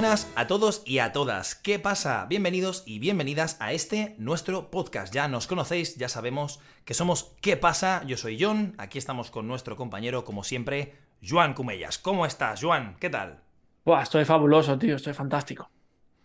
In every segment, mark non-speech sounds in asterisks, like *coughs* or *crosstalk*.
buenas a todos y a todas. ¿Qué pasa? Bienvenidos y bienvenidas a este nuestro podcast. Ya nos conocéis, ya sabemos que somos ¿Qué pasa? Yo soy John, aquí estamos con nuestro compañero, como siempre, Joan Cumellas. ¿Cómo estás, Joan? ¿Qué tal? Buah, estoy fabuloso, tío, estoy fantástico.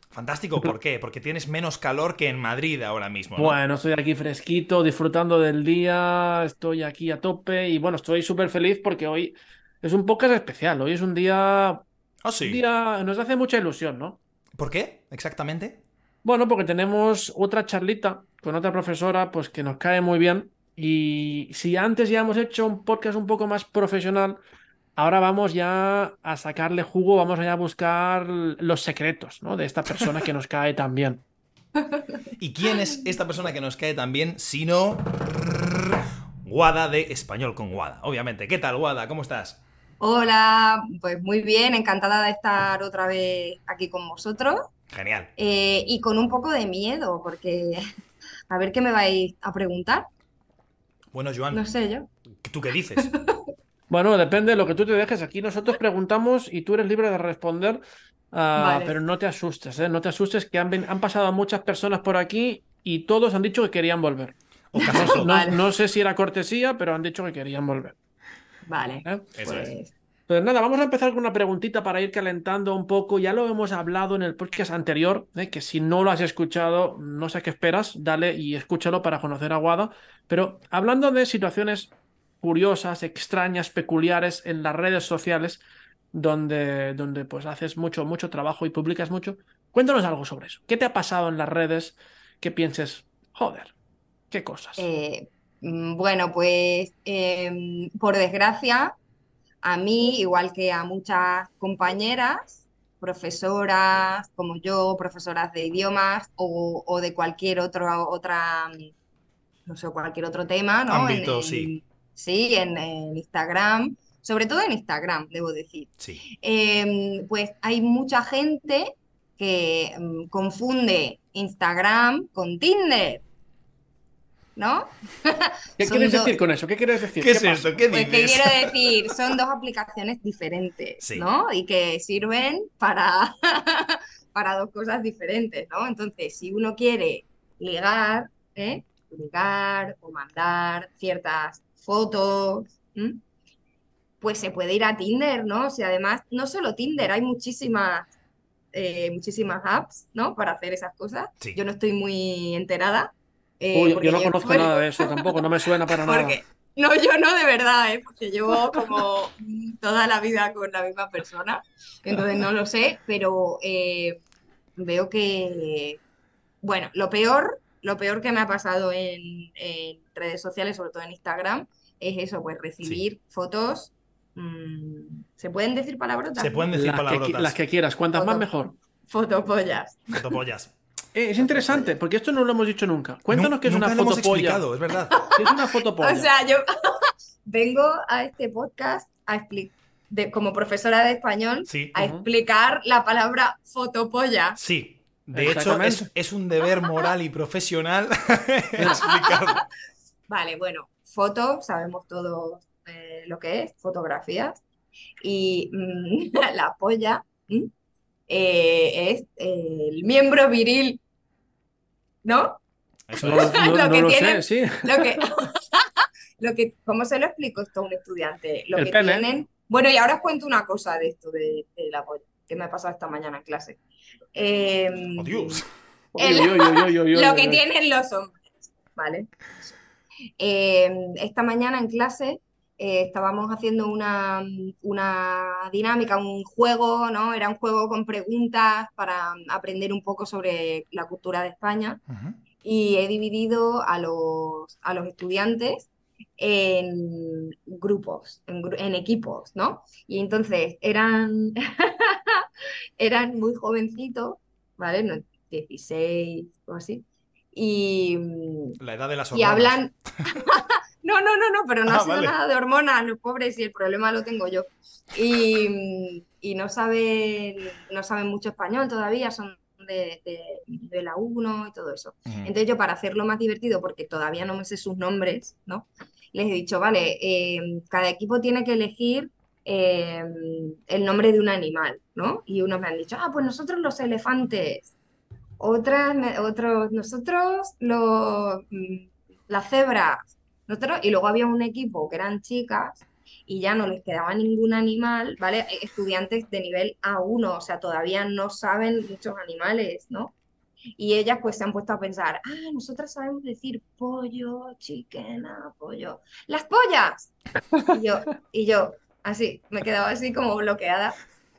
Fantástico, ¿por qué? Porque tienes menos calor que en Madrid ahora mismo. ¿no? Bueno, estoy aquí fresquito, disfrutando del día, estoy aquí a tope y bueno, estoy súper feliz porque hoy es un podcast especial, hoy es un día Ah, sí. Un día nos hace mucha ilusión, ¿no? ¿Por qué? Exactamente. Bueno, porque tenemos otra charlita con otra profesora, pues que nos cae muy bien. Y si antes ya hemos hecho un podcast un poco más profesional, ahora vamos ya a sacarle jugo, vamos a buscar los secretos, ¿no? De esta persona que nos cae tan bien. *laughs* ¿Y quién es esta persona que nos cae tan bien? Sino. Guada de Español con Guada, obviamente. ¿Qué tal, Guada? ¿Cómo estás? Hola, pues muy bien, encantada de estar otra vez aquí con vosotros. Genial. Eh, y con un poco de miedo, porque *laughs* a ver qué me vais a preguntar. Bueno, Joan. No sé yo. ¿Tú qué dices? *laughs* bueno, depende de lo que tú te dejes. Aquí nosotros preguntamos y tú eres libre de responder, uh, vale. pero no te asustes, ¿eh? No te asustes que han, han, pasado muchas personas por aquí y todos han dicho que querían volver. No, no, no sé si era cortesía, pero han dicho que querían volver. Vale. ¿Eh? Pues... Es. pues... nada, vamos a empezar con una preguntita para ir calentando un poco. Ya lo hemos hablado en el podcast anterior, ¿eh? que si no lo has escuchado, no sé qué esperas, dale y escúchalo para conocer a Guada. Pero hablando de situaciones curiosas, extrañas, peculiares en las redes sociales, donde, donde pues haces mucho, mucho trabajo y publicas mucho, cuéntanos algo sobre eso. ¿Qué te ha pasado en las redes que pienses, joder, qué cosas? Eh, bueno, pues eh, por desgracia, a mí, igual que a muchas compañeras, profesoras como yo, profesoras de idiomas o, o de cualquier otro, otra, no sé, cualquier otro tema, ¿no? Ámbito, en, en, sí. Sí, en, en, Instagram, sobre todo en Instagram, debo decir. Sí. Eh, pues hay mucha gente que um, confunde Instagram con Tinder. ¿No? ¿Qué quieres decir con eso? ¿Qué quieres decir? ¿Qué, ¿Qué es eso? ¿Qué pues dices? que quiero decir, son dos aplicaciones diferentes, Sí. ¿no? Y que sirven para, *laughs* para dos cosas diferentes, ¿no? Entonces, si uno quiere ligar, ¿eh? ligar o mandar ciertas fotos, pues se puede ir a Tinder, ¿no? O sea, además, no solo Tinder, hay muchísimas, eh, muchísimas apps, ¿no? Para hacer esas cosas. Sí. Yo no estoy muy enterada. Eh, Uy, yo no conozco nada de *laughs* eso tampoco, no me suena para nada. porque, no, yo no de verdad, ¿eh? porque llevo como toda la vida con la misma persona, entonces no lo sé, pero eh, veo que, bueno, lo peor, lo peor que me ha pasado en, en redes sociales, sobre todo en Instagram, es eso, pues recibir fotos. mm, ¿se pueden decir palabrotas? Se pueden decir Las que, palabrotas. las que quieras, cuantas más mejor. Fotopollas. Fotopollas. Eh, es interesante, porque esto no lo hemos dicho nunca. Cuéntanos Nu- qué es nunca una lo hemos fotopolla. explicado, es verdad. ¿Qué es una fotopolla? *laughs* O sea, yo *laughs* vengo a este podcast a explicar, como profesora de español, Sí. a explicar la palabra fotopolla. Sí. De hecho, es, es un deber moral y profesional *laughs* explicarlo. Vale, bueno, foto, sabemos todos eh, lo que es, fotografías. Y mm, la polla ¿m? Eh, es eh, el miembro viril, ¿no? Eso No, es. no- *laughs* Lo no que lo tienen- sé, sí. Lo que, *laughs* lo que, ¿cómo se lo explico esto a un estudiante? Lo El que pene. tienen. Bueno, y ahora os cuento una cosa de esto de, de la polla, que me ha pasado esta mañana en clase. Eh, ¡Oh, Dios! El- *laughs* lo que tienen los hombres, ¿vale? Eh, esta mañana en clase eh, estábamos haciendo una, una dinámica, un juego, ¿no? Era un juego con preguntas para aprender un poco sobre la cultura de España y he dividido a los, a los estudiantes en grupos, en, gru- en equipos, ¿no? Y entonces eran, *laughs* eran muy jovencitos, ¿vale? No, 16 o así. Y, La edad de las y hormonas. hablan... *laughs* No, no, no, no, pero no Ah, ha sido vale. nada de hormonas, los pobres, y el problema lo tengo yo. Y, y no saben, no saben mucho español todavía, son de, de, de la 1 y todo eso. Entonces yo para hacerlo más divertido, porque todavía no me sé sus nombres, ¿no? Les he dicho, vale, eh, cada equipo tiene que elegir em, el nombre de un animal, ¿no? Y unos me han dicho, ah, pues nosotros los elefantes, otras, otros, nosotros los, mm, las cebras, nosotros, y luego había un equipo que eran chicas y ya no les quedaba ningún animal, ¿vale? E, estudiantes de nivel A1, o sea, todavía no saben muchos animales, ¿no? Y ellas pues se han puesto a pensar, ah, nosotras sabemos decir pollo, chiquena, pollo, las pollas. Y yo, y yo, así, me quedaba así como bloqueada.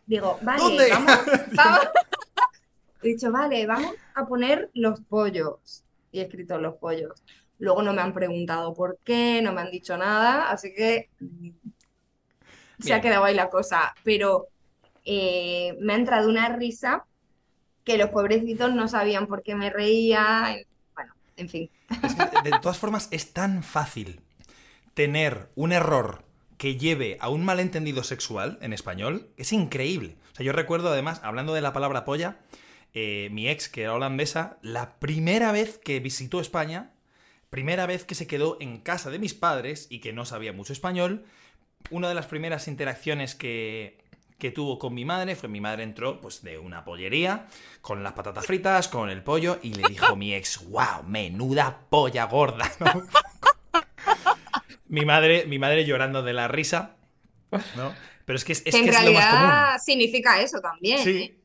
Digo, vale, vamos, *laughs* vamos. He dicho, vale, vamos a poner los pollos. Y he escrito los pollos. Luego no me han preguntado por qué, no me han dicho nada, así que mm, se ha quedado ahí la cosa. Pero eh, me ha entrado una risa que los pobrecitos no sabían por qué me reía. Bueno, en fin. de todas formas, es tan fácil tener un error que lleve a un malentendido sexual en español. Es increíble. O sea, yo recuerdo además, hablando de la palabra polla, eh, mi ex, que era holandesa, la primera vez que visitó España, primera vez que se quedó en casa de mis padres y que no sabía mucho español, una de las primeras interacciones que, que tuvo con mi madre fue mi madre entró pues de una pollería con las patatas fritas, con el pollo y le dijo mi ex, wow, menuda polla gorda. mi madre, mi madre llorando de la risa, ¿no? Pero es que es, que en es realidad lo más común. significa eso también. Sí, ¿eh?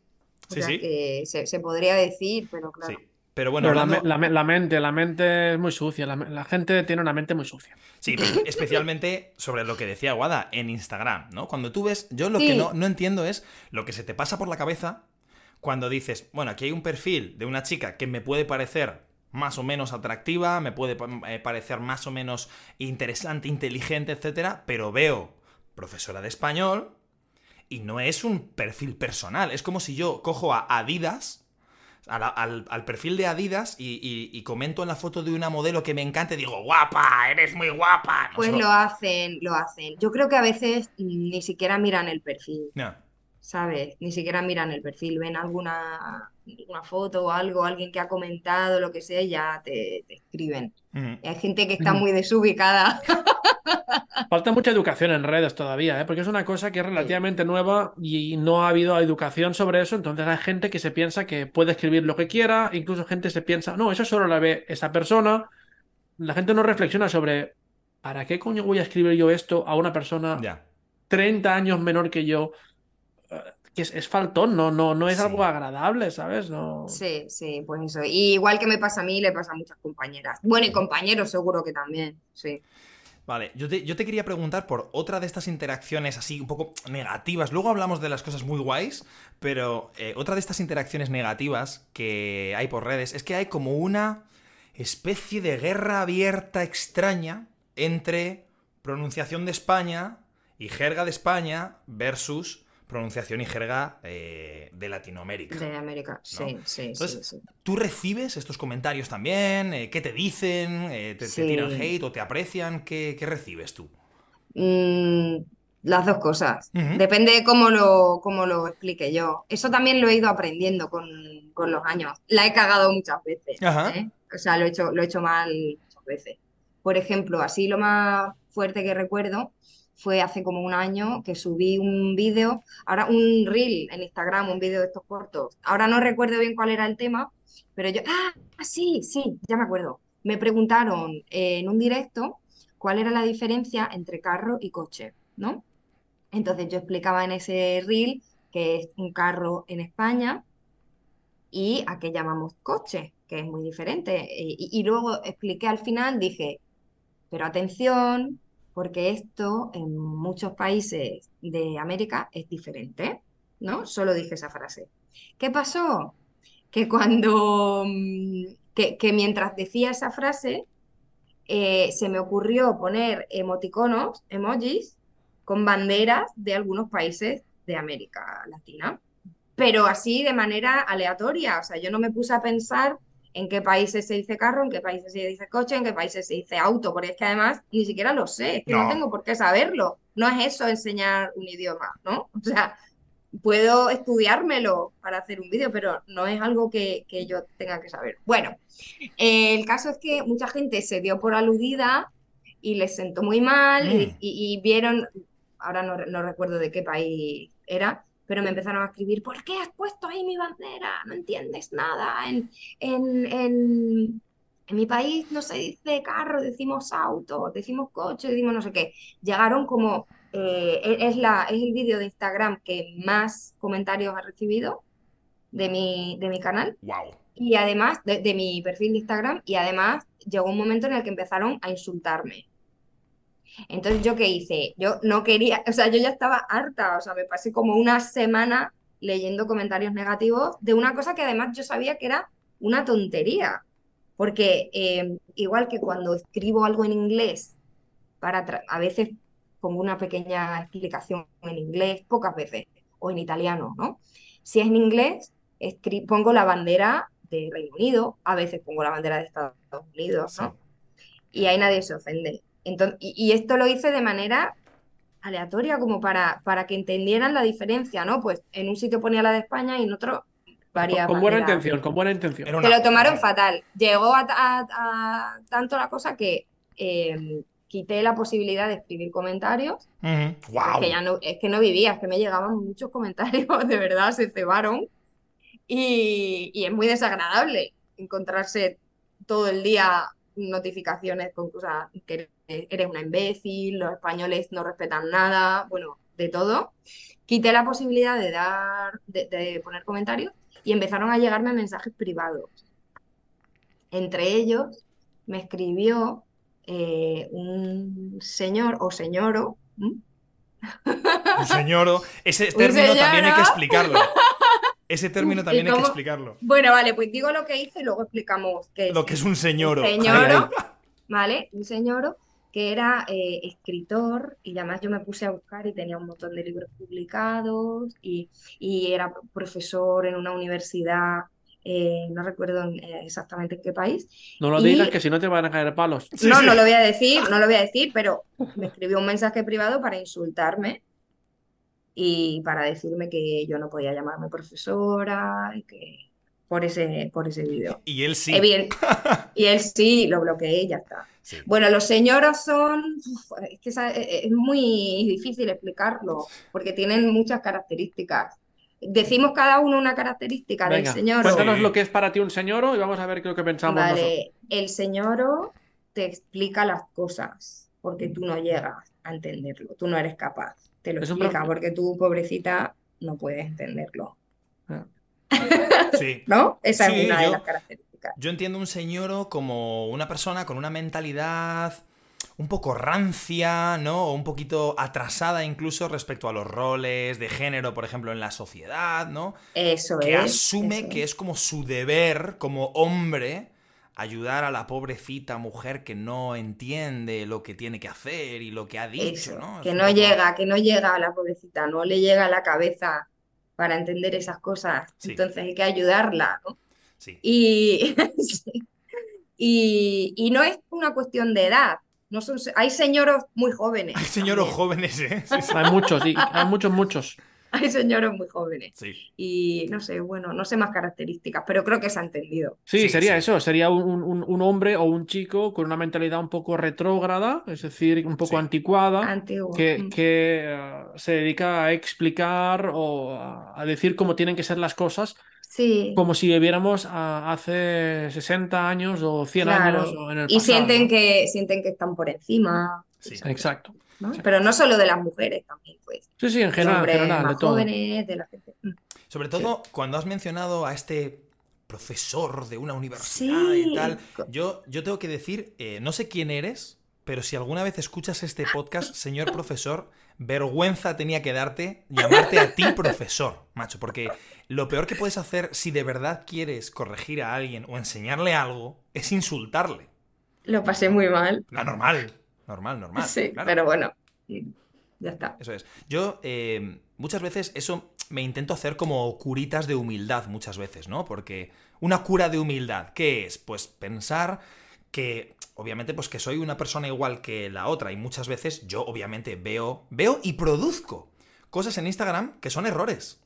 O sí, sea, sí. que se, se podría decir, pero claro. sí. Pero bueno, Pero la, hablando- me- la me- la mente, la mente es muy sucia. La, gente tiene una mente muy sucia. Sí, pero *coughs* especialmente sobre lo que decía Guada en Instagram, ¿no? Cuando tú ves, yo lo que no, no entiendo es lo que se te pasa por la cabeza cuando dices, bueno, aquí hay un perfil de una chica que me puede parecer más o menos atractiva, me puede eh, parecer más o menos interesante, inteligente, etcétera, pero veo profesora de español y no es un perfil personal. Es como si yo cojo a Adidas, a la- al, al perfil de Adidas y, y- y comento en la foto de una modelo que me encanta y digo, guapa, eres muy guapa. No Pues lo hacen, lo hacen. Yo creo que a veces ni siquiera miran el perfil, No. ¿Sabes? Ni siquiera miran el perfil, ven alguna, una foto o algo, alguien que ha comentado, lo que sea, y ya te, te escriben. Y hay gente que está Ujú. muy desubicada. *laughs* Falta mucha educación en redes todavía, ¿eh? porque es una cosa que es relativamente nueva y no ha habido educación sobre eso. Entonces hay gente que se piensa que puede escribir lo que quiera, incluso gente se piensa, no, eso solo la ve esa persona. La gente no reflexiona sobre, ¿para qué coño voy a escribir yo esto a una persona Ya. 30 años menor que yo? Que es, es faltón, no, no, no es Sí. algo agradable, ¿sabes? No... Sí, sí, pues eso. Y igual que me pasa a mí, le pasa a muchas compañeras. Bueno, y compañeros seguro que también, sí. Vale, yo te, yo te quería preguntar por otra de estas interacciones así un poco negativas. Luego hablamos de las cosas muy guays, pero eh, otra de estas interacciones negativas que hay por redes es que hay como una especie de guerra abierta extraña entre pronunciación de España y jerga de España versus pronunciación y jerga eh, de Latinoamérica. De América, sí, sí, Entonces, sí, sí. ¿Tú recibes estos comentarios también? Eh, ¿Qué te dicen? Eh, ¿te, tiran hate o te aprecian? ¿Qué, qué recibes tú? Mm, las dos cosas. Depende de cómo lo, cómo lo explique yo. Eso también lo he ido aprendiendo con, con los años. La he cagado muchas veces. O sea, lo he hecho, lo he hecho mal muchas veces. Por ejemplo, así lo más fuerte que recuerdo fue hace como un año que subí un vídeo, ahora un reel en Instagram, un vídeo de estos cortos. Ahora no recuerdo bien cuál era el tema, pero yo, ah, sí, sí, ya me acuerdo. Me preguntaron eh, en un directo cuál era la diferencia entre carro y coche, ¿no? Entonces yo explicaba en ese reel que es un carro en España y a qué llamamos coche, que es muy diferente. Y, y luego expliqué al final, dije, pero atención, porque esto en muchos países de América es diferente, ¿no? Solo dije esa frase. ¿Qué pasó? Que cuando, mm, que, mientras decía esa frase, eh, se me ocurrió poner emoticonos, emojis, con banderas de algunos países de América Latina, pero así de manera aleatoria. O sea, yo no me puse a pensar en qué países se dice carro, en qué países se dice coche, en qué países se dice auto, porque es que además ni siquiera lo sé, es que no, No. tengo por qué saberlo. No es eso enseñar un idioma, ¿no? O sea, puedo estudiármelo para hacer un vídeo, pero no es algo que, que yo tenga que saber. Bueno, eh, el caso es que mucha gente se dio por aludida y les sentó muy mal y, Mm. y- y vieron, ahora no, no recuerdo de qué país era, pero me empezaron a escribir, ¿por qué has puesto ahí mi bandera? No entiendes nada. En, en, en, en mi país no se dice carro, decimos auto, decimos coche, decimos no sé qué. Llegaron como, eh, es, la, es el vídeo de Instagram que más comentarios ha recibido de mi, de mi canal. Wow. Y además, de, de mi perfil de Instagram, y además llegó un momento en el que empezaron a insultarme. Entonces, ¿yo qué hice? Yo no quería, o sea, yo ya estaba harta, o sea, me pasé como una semana leyendo comentarios negativos de una cosa que además yo sabía que era una tontería, porque eh, igual que cuando escribo algo en inglés, para a veces pongo una pequeña explicación en inglés, pocas veces, o en italiano, ¿no? Si es en inglés, pongo la bandera de Reino Unido, a veces pongo la bandera de Estados Unidos, ¿no? Y ahí nadie se ofende. Entonces, y, esto lo hice de manera aleatoria, como para, para que entendieran la diferencia, ¿no? Pues en un sitio ponía la de España y en otro varias. Con, buena intención, con buena intención. Que lo tomaron fatal. Llegó a, tanto la cosa que eh, quité la posibilidad de escribir comentarios. wow. ya no, es que no vivía, es que me llegaban muchos comentarios, *laughs* de verdad, se cebaron. Y, y es muy desagradable encontrarse todo el día notificaciones con cosas que eres una imbécil, los españoles no respetan nada, bueno, de todo. Quité la posibilidad de dar, de, poner comentarios y empezaron a llegarme mensajes privados. Entre ellos me escribió eh, un señor o señoro. Un señoro. Ese *laughs* término también hay que explicarlo. Ese término *laughs* también hay que explicarlo. Bueno, vale, pues digo lo que hice y luego explicamos qué Lo que es un señoro. Un señoro, ¿vale? Un señoro que era eh, escritor y además yo me puse a buscar y tenía un montón de libros publicados y, era profesor en una universidad, eh, no recuerdo eh, exactamente en qué país. No lo digas que si no te van a caer palos. No, no lo voy a decir, no lo voy a decir, pero *laughs* me escribió un mensaje privado para insultarme y para decirme que yo no podía llamarme profesora y que por ese, por ese vídeo. Y él sí. *laughs* y él sí, lo bloqueé y ya está. Bueno, los señoros son, es que e, es muy difícil explicarlo, porque tienen muchas características. Decimos cada uno una característica del señor. Cuéntanos lo que es para ti un señor y vamos a ver qué lo que pensamos vale, el señor te explica las cosas, porque tú no llegas a entenderlo, tú no eres capaz te lo explica, porque tú, pobrecita, no puedes entenderlo. Sí. *laughs* ¿No? Esa es una de las características. Yo entiendo un señor como una persona con una mentalidad un poco rancia, ¿no? O un poquito atrasada incluso respecto a los roles de género, por ejemplo, en la sociedad, ¿no? Eso que es. asume que es como su deber como hombre ayudar a la pobrecita mujer que no entiende lo que tiene que hacer y lo que ha dicho, ¿no? Que no llega, que no llega a la pobrecita, no le llega a la cabeza para entender esas cosas. Entonces hay que ayudarla, ¿no? *laughs* Sí. Y, y, no es una cuestión de edad. No son, hay señoros muy jóvenes. Hay señoros jóvenes, ¿eh? Hay muchos, sí. Hay muchos, muchos. Hay señores muy jóvenes. Y no sé, bueno, no sé más características, pero creo que se ha entendido. Sí, sería eso, sería un, hombre o un chico con una mentalidad un poco retrógrada, es decir, un poco anticuada, que, mm. que eh, se dedica a explicar o a, decir cómo tienen que ser las cosas. Sí. Como si viviéramos hace 60 años o 100 años en el pasado, Y sienten, que, sienten que están por encima. Exacto. Pero no solo de las mujeres también, pues. Sí, sí, en general, de jóvenes, de la gente. Mm. Sobre todo cuando has mencionado a este profesor de una universidad y tal, yo, yo tengo que decir, eh, no sé quién eres, pero si alguna vez escuchas este podcast, señor *laughs* profesor, vergüenza tenía que darte llamarte a ti profesor, macho, porque lo peor que puedes hacer si de verdad quieres corregir a alguien o enseñarle algo es insultarle. Lo pasé muy mal. La normal. Normal, normal. Sí, pero bueno, ya está. Eso es. Yo eh, muchas veces eso me intento hacer como curitas de humildad muchas veces, ¿no? Porque una cura de humildad, ¿qué es? Pues pensar que obviamente pues que soy una persona igual que la otra y muchas veces yo obviamente veo veo y produzco cosas en Instagram que son errores.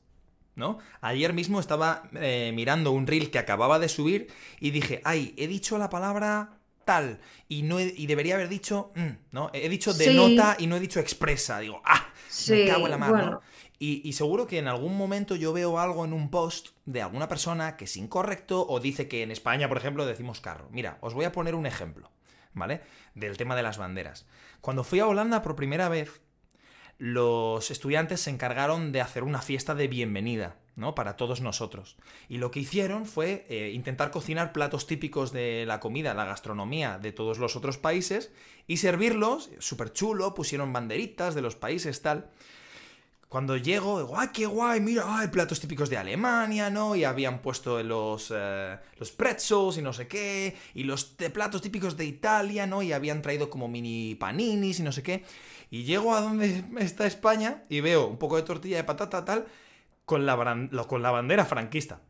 ¿No? Ayer mismo estaba eh, mirando un reel que acababa de subir y dije, ay, he dicho la palabra tal y no y debería haber dicho, mm", ¿no? He dicho de nota y no he dicho expresa. Digo, ah, me cago en la mano. Y, seguro que en algún momento yo veo algo en un post de alguna persona que es incorrecto o dice que en España, por ejemplo, decimos carro. Mira, os voy a poner un ejemplo, ¿vale? Del tema de las banderas. Cuando fui a Holanda por primera vez, los estudiantes se encargaron de hacer una fiesta de bienvenida, ¿no? Para todos nosotros. Y lo que hicieron fue eh, intentar cocinar platos típicos de la comida, la gastronomía de todos los otros países y servirlos, súper chulo, pusieron banderitas de los países, tal. Cuando llego, digo, ¡ay, qué guay! Mira, hay platos típicos de Alemania, ¿no? Y habían puesto los, eh, los pretzels y no sé qué, y los platos típicos de Italia, ¿no? Y habían traído como mini paninis y no sé qué. Y llego a donde *laughs* está España y veo un poco de tortilla de patata, tal, con la, con la bandera franquista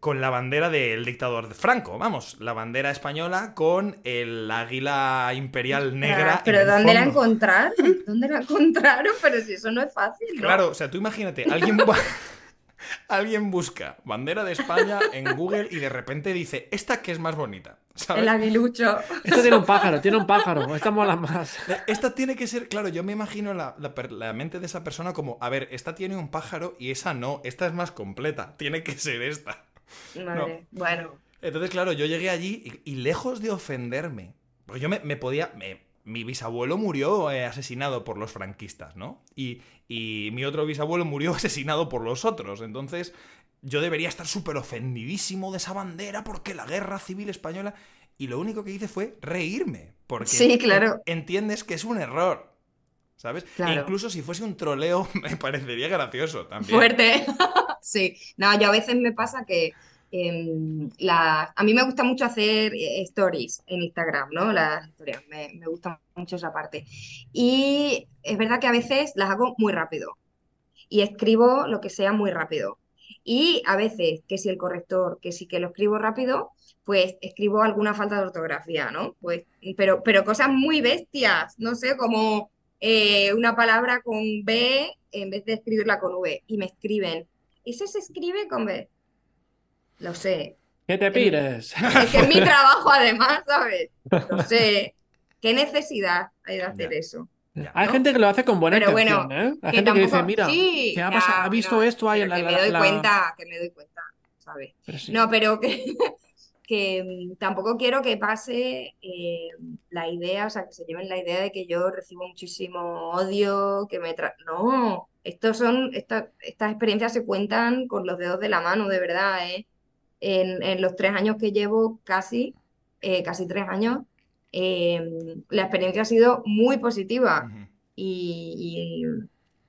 con la bandera del dictador de Franco, vamos, la bandera española con el águila imperial negra. pero ¿dónde la encontraron? ¿Dónde la *laughs* encontraron? Pero si eso no es fácil. ¿no? Claro, o sea, tú imagínate, alguien, alguien busca bandera de España en Google y de repente dice, ¿esta que es más bonita? El aguilucho. Esta tiene un pájaro, tiene un pájaro. Esta mola más. Esta tiene que ser, claro, yo me imagino la, la, mente de esa persona como, a ver, esta tiene un pájaro y esa no, esta es más completa, tiene que ser esta. bueno. Entonces, claro, yo llegué allí y, lejos de ofenderme, porque yo me, podía... mi bisabuelo murió eh, asesinado por los franquistas, ¿no? Y, y mi otro bisabuelo murió *laughs* asesinado por los otros. Entonces, yo debería estar súper ofendidísimo de esa bandera porque la guerra civil española... Y lo único que hice fue reírme. Porque sí, claro. entiendes que es un error. ¿Sabes? E incluso si fuese un troleo, *laughs* me parecería gracioso también. Fuerte. *laughs* sí. No, yo a veces me pasa que em, la... a mí me gusta mucho hacer eh, stories en Instagram, ¿no? Las historias, me, gusta mucho esa parte. Y es verdad que a veces las hago muy rápido y escribo lo que sea muy rápido. Y a veces, que si el corrector, que si que lo escribo rápido, pues escribo alguna falta de ortografía, ¿no? Pues, pero, pero cosas muy bestias, no sé, como eh, una palabra con B en vez de escribirla con V. Y me escriben, ¿eso se escribe con B? Lo sé. ¿Qué te pides? *laughs* Es que es mi *laughs* trabajo además, ¿sabes? Lo sé. ¿Qué necesidad hay de hacer eso? Hay gente que lo hace con buena intención, ¿eh? Hay gente que dice, mira, ¿qué ha, pasado? ha visto esto ahí en la... Que me doy cuenta, que me doy cuenta, ¿sabes? No, pero que, *laughs* que mm, tampoco quiero que pase eh, la idea, o sea, que se lleven la idea de que yo recibo muchísimo odio, que me... Tra no, estos son, estas experiencias se cuentan con los dedos de la mano, de verdad, ¿eh? En, en los tres años que llevo, casi, eh, casi tres años, Em, la experiencia ha sido muy positiva y,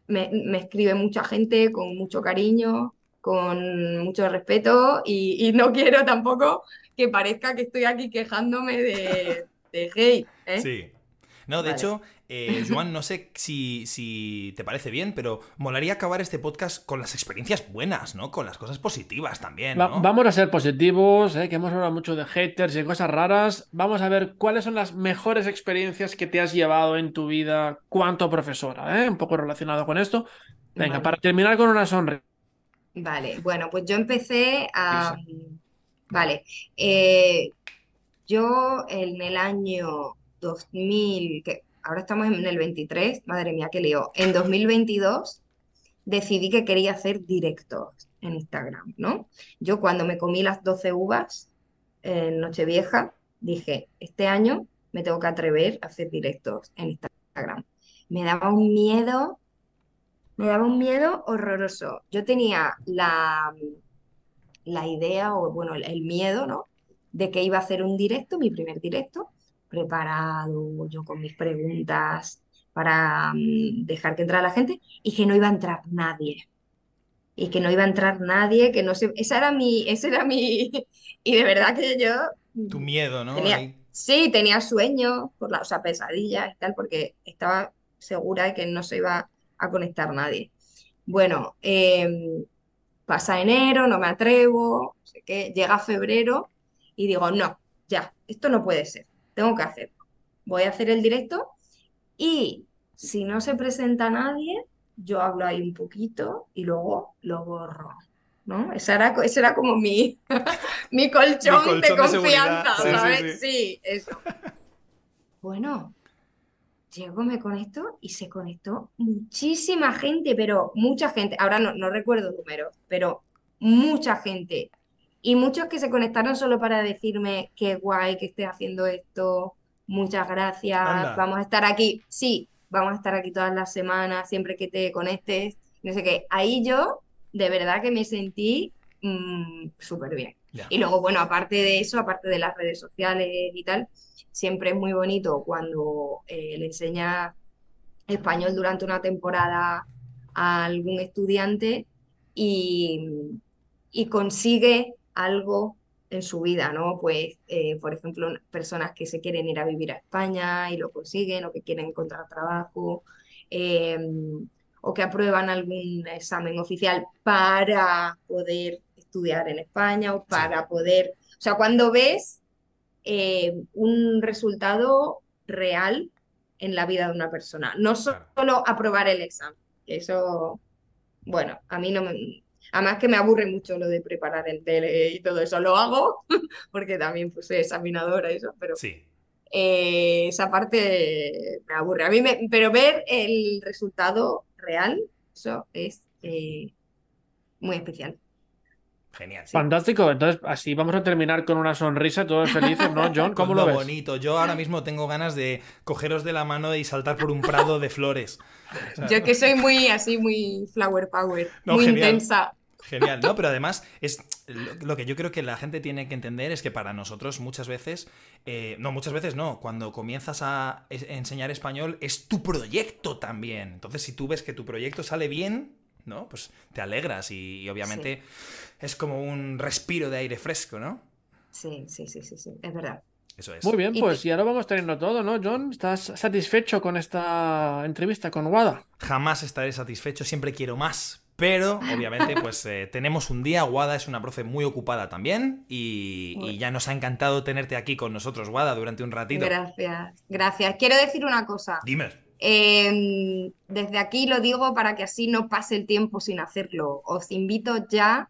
me, escribe mucha gente con mucho cariño, con mucho respeto y, no quiero tampoco que parezca que estoy aquí quejándome de, de hate. ¿eh? Sí. No, de hecho, eh, *laughs* Joan, no sé si, si, te parece bien, pero molaría acabar este podcast con las experiencias buenas, ¿no? Con las cosas positivas también. ¿no? vamos a ser positivos, ¿eh? que hemos hablado mucho de haters y cosas raras. Vamos a ver cuáles son las mejores experiencias que te has llevado en tu vida cuanto profesora, ¿eh? un poco relacionado con esto. Venga, para terminar con una sonrisa. Vale, bueno, pues yo empecé a... Vale, eh, yo en el año 2000, que ahora estamos en el 23, madre mía, qué lío. En 2022 decidí que quería hacer directos en Instagram, ¿no? Yo cuando me comí las 12 uvas en Nochevieja, dije, este año me tengo que atrever a hacer directos en Instagram. Me daba un miedo, me daba un miedo horroroso. Yo tenía la, la idea, o bueno, el miedo, ¿no? De que iba a hacer un directo, mi primer directo, preparado, yo con mis preguntas para mm, dejar que entrara la gente y que no iba a entrar nadie. Y que no iba a entrar nadie, que no sé, esa era mi, ese era mi, *laughs* y de verdad que yo... Tu miedo, ¿no? sí, tenía sueños, por la, o sea, pesadillas y tal, porque estaba segura de que no se iba a conectar nadie. Bueno, em, pasa enero, no me atrevo, sé qué, llega febrero y digo, no, ya, esto no puede ser tengo que hacerlo. Voy a hacer el directo y si no se presenta nadie, yo hablo ahí un poquito y luego lo borro. ¿no? Esa era, era como mi, *laughs* mi colchón, colchón de de confianza, Sí, sí, ¿sabes? sí. Sí, eso. Bueno, llego, me conecto y se conectó muchísima gente, pero mucha gente. Ahora no, no recuerdo números, pero mucha gente. Y muchos que se conectaron solo para decirme qué guay que estés haciendo esto, muchas gracias, Anda. vamos a estar aquí. Sí, vamos a estar aquí todas las semanas, siempre que te conectes. No sé qué. Ahí yo, de verdad que me sentí mm, súper bien. Y luego, bueno, aparte de eso, aparte de las redes sociales y tal, siempre es muy bonito cuando eh, le enseñas español durante una temporada a algún estudiante y, y consigue algo en su vida, ¿no? Pues, eh, por ejemplo, personas que se quieren ir a vivir a España y lo consiguen, o que quieren encontrar trabajo, eh, o que aprueban algún examen oficial para poder estudiar en España o para poder... O sea, cuando ves eh, un resultado real en la vida de una persona, no solo aprobar el examen. Eso, bueno, a mí no me... Además que me aburre mucho lo de preparar el tele y todo eso. Lo hago *laughs* porque también puse examinadora y eso, pero Sí. eh, esa parte me aburre. A mí me, pero ver el resultado real, eso es eh, muy especial. Genial. Fantástico, entonces así vamos a terminar con una sonrisa, todos felices, ¿no, John? *laughs* ¿Cómo lo ves? bonito. Yo ahora mismo tengo ganas de cogeros de la mano y saltar por un prado de flores. O sea, Yo que soy muy así, muy flower power, No, muy genial. intensa. Genial, ¿no? Pero además, es lo, que yo creo que la gente tiene que entender es que para nosotros muchas veces, eh, no, muchas veces no, cuando comienzas a enseñar español es tu proyecto también. Entonces, si tú ves que tu proyecto sale bien, ¿no? Pues te alegras y, y obviamente es como un respiro de aire fresco, ¿no? Sí, sí, sí, sí, sí, es verdad. Eso es. Muy bien, pues ya lo vamos teniendo todo, ¿no, John? ¿Estás satisfecho con esta entrevista con Wada? Jamás estaré satisfecho, siempre quiero más. Pero, *laughs* obviamente, pues eh, tenemos un día. Wada es una profe muy ocupada también. Y, y ya nos ha encantado tenerte aquí con nosotros, Wada, durante un ratito. Gracias, gracias. Quiero decir una cosa. Dime. Eh, desde aquí lo digo para que así no pase el tiempo sin hacerlo. Os invito ya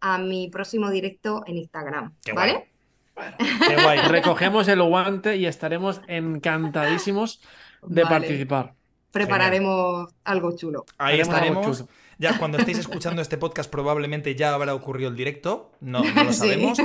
a mi próximo directo en Instagram, Qué guay. ¿vale? Qué guay. *laughs* Recogemos el guante y estaremos encantadísimos de Vale. participar. Prepararemos algo chulo. Ahí Haremos algo estaremos. chulo. Ya cuando estéis escuchando este podcast probablemente ya habrá ocurrido el directo, no, no lo *laughs* Sí. sabemos,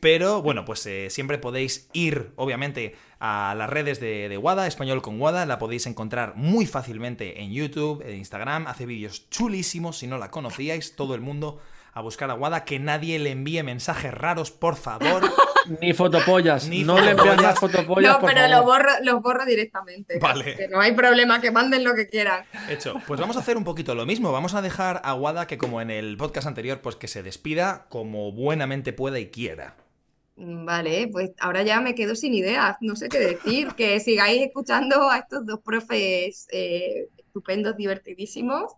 pero bueno, pues eh, siempre podéis ir obviamente a las redes de, de Wada, Español con Wada, la podéis encontrar muy fácilmente en YouTube, en Instagram, hace vídeos chulísimos, si no la conocíais, todo el mundo a buscar a Wada, que nadie le envíe mensajes raros, por favor. *laughs* Ni fotopollas. Ni no le fotopollas. las fotopollas, No, por pero favor. los borro, los borro directamente. Vale. Que no hay problema, que manden lo que quieran. Hecho. Pues vamos a hacer un poquito lo mismo. Vamos a dejar a Wada que como en el podcast anterior, pues que se despida como buenamente pueda y quiera. Vale, pues ahora ya me quedo sin ideas, no sé qué decir, que sigáis escuchando a estos dos profes eh, estupendos, divertidísimos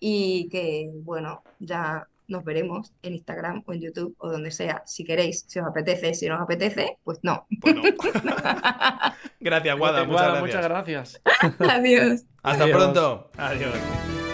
y que, bueno, ya nos veremos en Instagram o en YouTube o donde sea, si queréis, si os apetece, si no os apetece, pues no. Bueno. *laughs* gracias, Wada. Guada, Muchas gracias. muchas gracias. *laughs* Adiós. Hasta Adiós. pronto. Adiós.